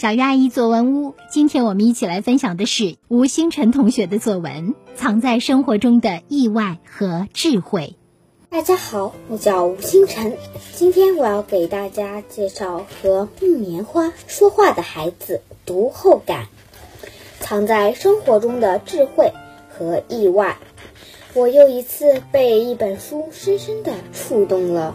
小鱼阿姨作文屋，今天我们一起来分享的是吴星辰同学的作文《藏在生活中的意外和智慧》。大家好，我叫吴星辰，今天我要给大家介绍和木棉花说话的孩子读后感，藏在生活中的智慧和意外。我又一次被一本书深深的触动了，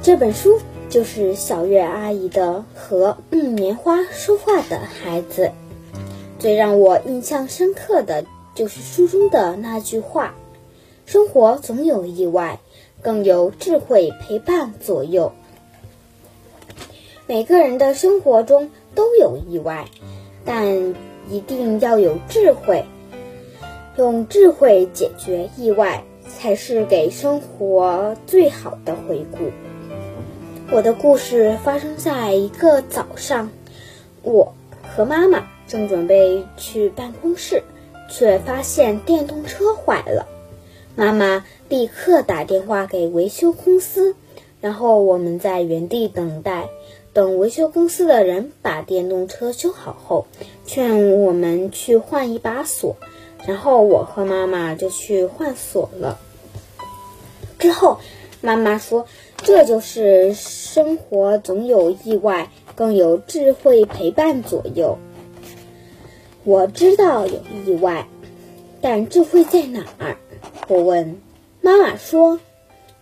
这本书。就是小月阿姨的和木棉花说话的孩子，最让我印象深刻的就是书中的那句话：“生活总有意外，更有智慧陪伴左右。”每个人的生活中都有意外，但一定要有智慧，用智慧解决意外，才是给生活最好的回顾。我的故事发生在一个早上，我和妈妈正准备去办公室，却发现电动车坏了。妈妈立刻打电话给维修公司，然后我们在原地等待，等维修公司的人把电动车修好后，劝我们去换一把锁，然后我和妈妈就去换锁了。之后，妈妈说。这就是生活总有意外，更有智慧陪伴左右。我知道有意外，但智慧在哪儿？我问妈妈说：“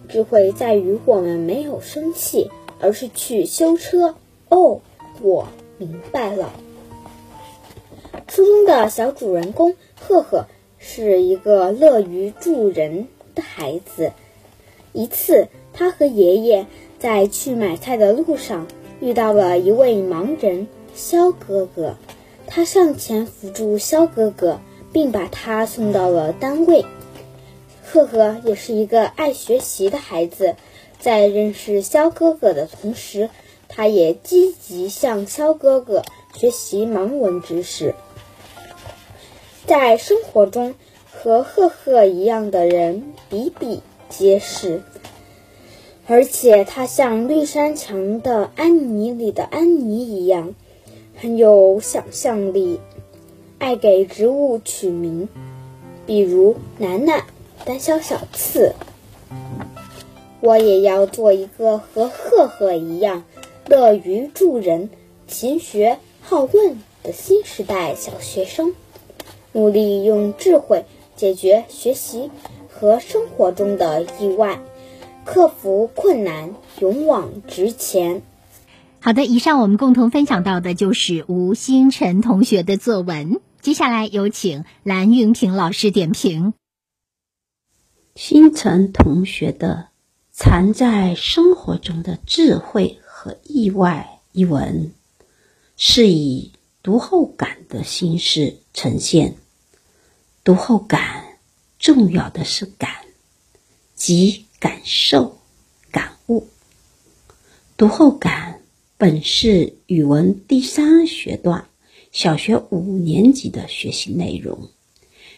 智慧在于我们没有生气，而是去修车。”哦，我明白了。书中的小主人公赫赫是一个乐于助人的孩子。一次。他和爷爷在去买菜的路上遇到了一位盲人肖哥哥，他上前扶住肖哥哥，并把他送到了单位。赫赫也是一个爱学习的孩子，在认识肖哥哥的同时，他也积极向肖哥哥学习盲文知识。在生活中，和赫赫一样的人比比皆是。而且他像绿山墙的安妮里的安妮一样，很有想象力，爱给植物取名，比如楠楠、胆小小刺。我也要做一个和赫赫一样，乐于助人、勤学好问的新时代小学生，努力用智慧解决学习和生活中的意外。克服困难，勇往直前。好的，以上我们共同分享到的就是吴星辰同学的作文。接下来有请蓝云平老师点评。星辰同学的《藏在生活中的智慧和意外》一文，是以读后感的形式呈现。读后感，重要的是感，即。感受、感悟、读后感本是语文第三学段小学五年级的学习内容，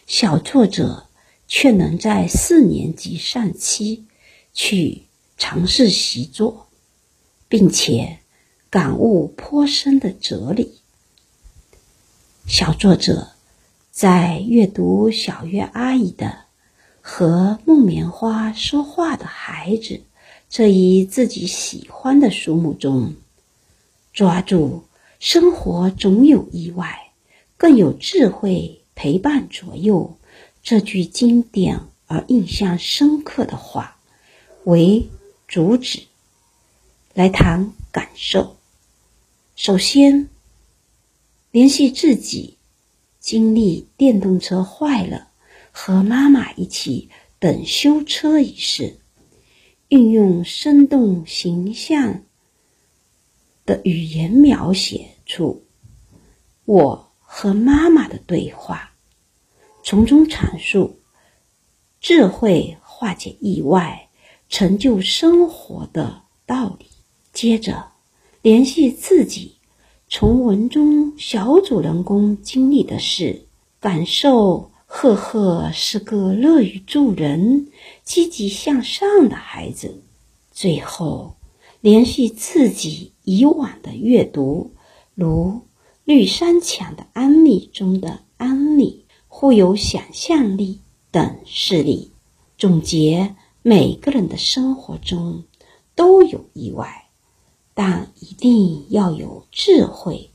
小作者却能在四年级上期去尝试习作，并且感悟颇深的哲理。小作者在阅读小月阿姨的。和木棉花说话的孩子，这一自己喜欢的书目中，抓住“生活总有意外，更有智慧陪伴左右”这句经典而印象深刻的话为主旨，来谈感受。首先，联系自己经历电动车坏了。和妈妈一起等修车一事，运用生动形象的语言描写出我和妈妈的对话，从中阐述智慧化解意外、成就生活的道理。接着联系自己，从文中小主人公经历的事感受。赫赫是个乐于助人、积极向上的孩子。最后，联系自己以往的阅读，如《绿山墙的安利》中的安利，富有想象力等事例，总结每个人的生活中都有意外，但一定要有智慧，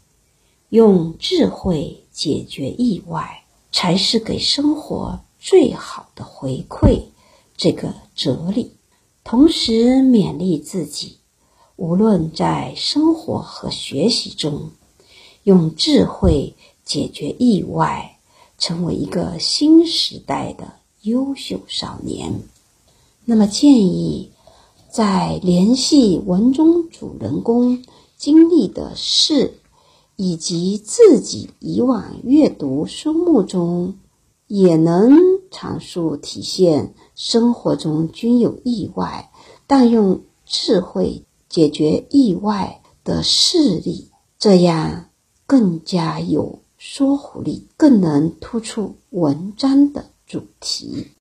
用智慧解决意外，才是给生活最好的回馈。这个哲理，同时勉励自己。无论在生活和学习中，用智慧解决意外，成为一个新时代的优秀少年。那么，建议在联系文中主人公经历的事，以及自己以往阅读书目中，也能阐述体现生活中均有意外，但用智慧。解决意外的事例，这样更加有说服力，更能突出文章的主题。